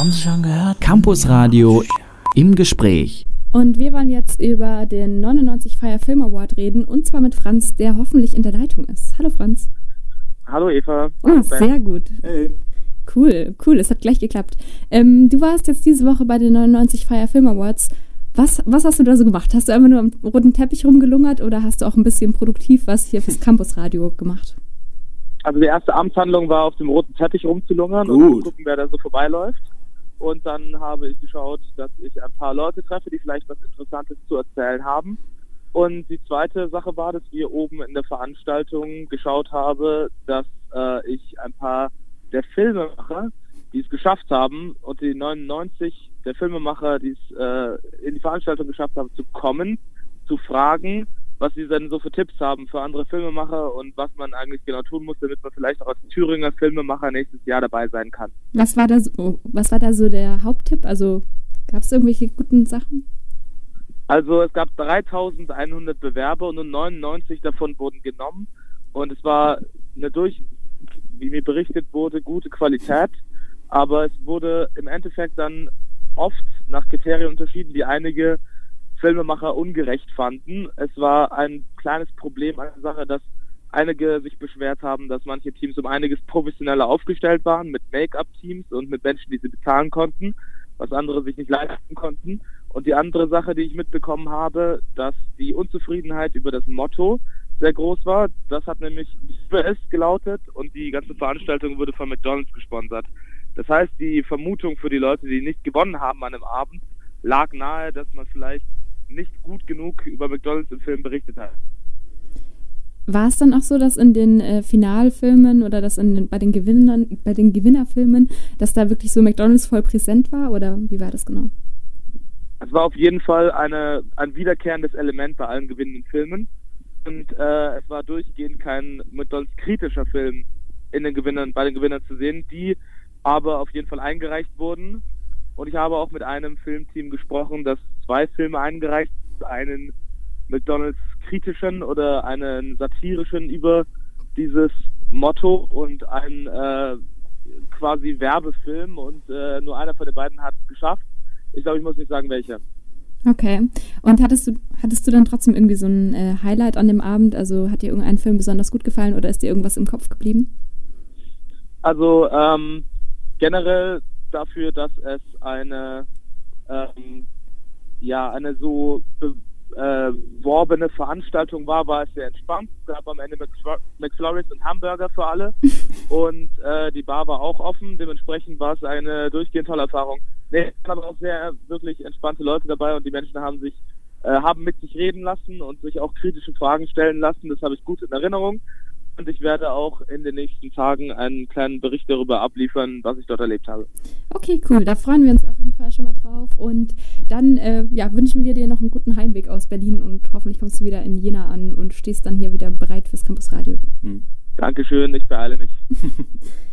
Haben Sie schon gehört? Campus Radio im Gespräch. Und wir wollen jetzt über den 99 Fire Film Award reden und zwar mit Franz, der hoffentlich in der Leitung ist. Hallo Franz. Hallo Eva. Oh, sehr gut. Hey. Cool, cool, es hat gleich geklappt. Ähm, du warst jetzt diese Woche bei den 99 Fire Film Awards. Was, was hast du da so gemacht? Hast du einfach nur am roten Teppich rumgelungert oder hast du auch ein bisschen produktiv was hier fürs Campusradio gemacht? Also die erste Amtshandlung war auf dem roten Teppich rumzulungern Gut. und zu gucken, wer da so vorbeiläuft. Und dann habe ich geschaut, dass ich ein paar Leute treffe, die vielleicht was Interessantes zu erzählen haben. Und die zweite Sache war, dass wir oben in der Veranstaltung geschaut haben, dass äh, ich ein paar der Filmemacher, die es geschafft haben, und die 99 der Filmemacher, die es äh, in die Veranstaltung geschafft haben, zu kommen, zu fragen, was sie denn so für Tipps haben für andere Filmemacher und was man eigentlich genau tun muss, damit man vielleicht auch als Thüringer Filmemacher nächstes Jahr dabei sein kann. Was war da so, was war da so der Haupttipp? Also gab es irgendwelche guten Sachen? Also es gab 3100 Bewerber und nur 99 davon wurden genommen und es war eine durch, wie mir berichtet wurde, gute Qualität, aber es wurde im Endeffekt dann oft nach Kriterien unterschieden, die einige Filmemacher ungerecht fanden. Es war ein kleines Problem der Sache, dass einige sich beschwert haben, dass manche Teams um einiges professioneller aufgestellt waren, mit Make-up-Teams und mit Menschen, die sie bezahlen konnten, was andere sich nicht leisten konnten. Und die andere Sache, die ich mitbekommen habe, dass die Unzufriedenheit über das Motto sehr groß war. Das hat nämlich US gelautet und die ganze Veranstaltung wurde von McDonald's gesponsert. Das heißt, die Vermutung für die Leute, die nicht gewonnen haben an dem Abend, lag nahe, dass man vielleicht nicht gut genug über McDonalds im Film berichtet hat. War es dann auch so, dass in den äh, Finalfilmen oder dass in den, bei den Gewinnern, bei den Gewinnerfilmen, dass da wirklich so McDonalds voll präsent war oder wie war das genau? Es war auf jeden Fall eine, ein wiederkehrendes Element bei allen gewinnenden Filmen und äh, es war durchgehend kein McDonalds kritischer Film in den Gewinnern, bei den Gewinnern zu sehen, die aber auf jeden Fall eingereicht wurden und ich habe auch mit einem Filmteam gesprochen, das zwei Filme eingereicht, einen McDonalds kritischen oder einen satirischen über dieses Motto und einen äh, quasi Werbefilm und äh, nur einer von den beiden hat es geschafft. Ich glaube, ich muss nicht sagen, welcher. Okay. Und hattest du, hattest du dann trotzdem irgendwie so ein äh, Highlight an dem Abend? Also hat dir irgendein Film besonders gut gefallen oder ist dir irgendwas im Kopf geblieben? Also ähm, generell dafür, dass es eine ähm, ja eine so beworbene äh, Veranstaltung war, war es sehr entspannt. Es gab am Ende McFlurries und Hamburger für alle und äh, die Bar war auch offen. Dementsprechend war es eine durchgehend tolle Erfahrung. Nee, aber auch sehr wirklich entspannte Leute dabei und die Menschen haben sich äh, haben mit sich reden lassen und sich auch kritische Fragen stellen lassen. Das habe ich gut in Erinnerung und ich werde auch in den nächsten Tagen einen kleinen Bericht darüber abliefern, was ich dort erlebt habe. Okay, cool. Da freuen wir uns auf jeden Fall schon mal drauf. Und dann äh, ja, wünschen wir dir noch einen guten Heimweg aus Berlin und hoffentlich kommst du wieder in Jena an und stehst dann hier wieder bereit fürs Campus Radio. Hm. Dankeschön, ich beeile mich.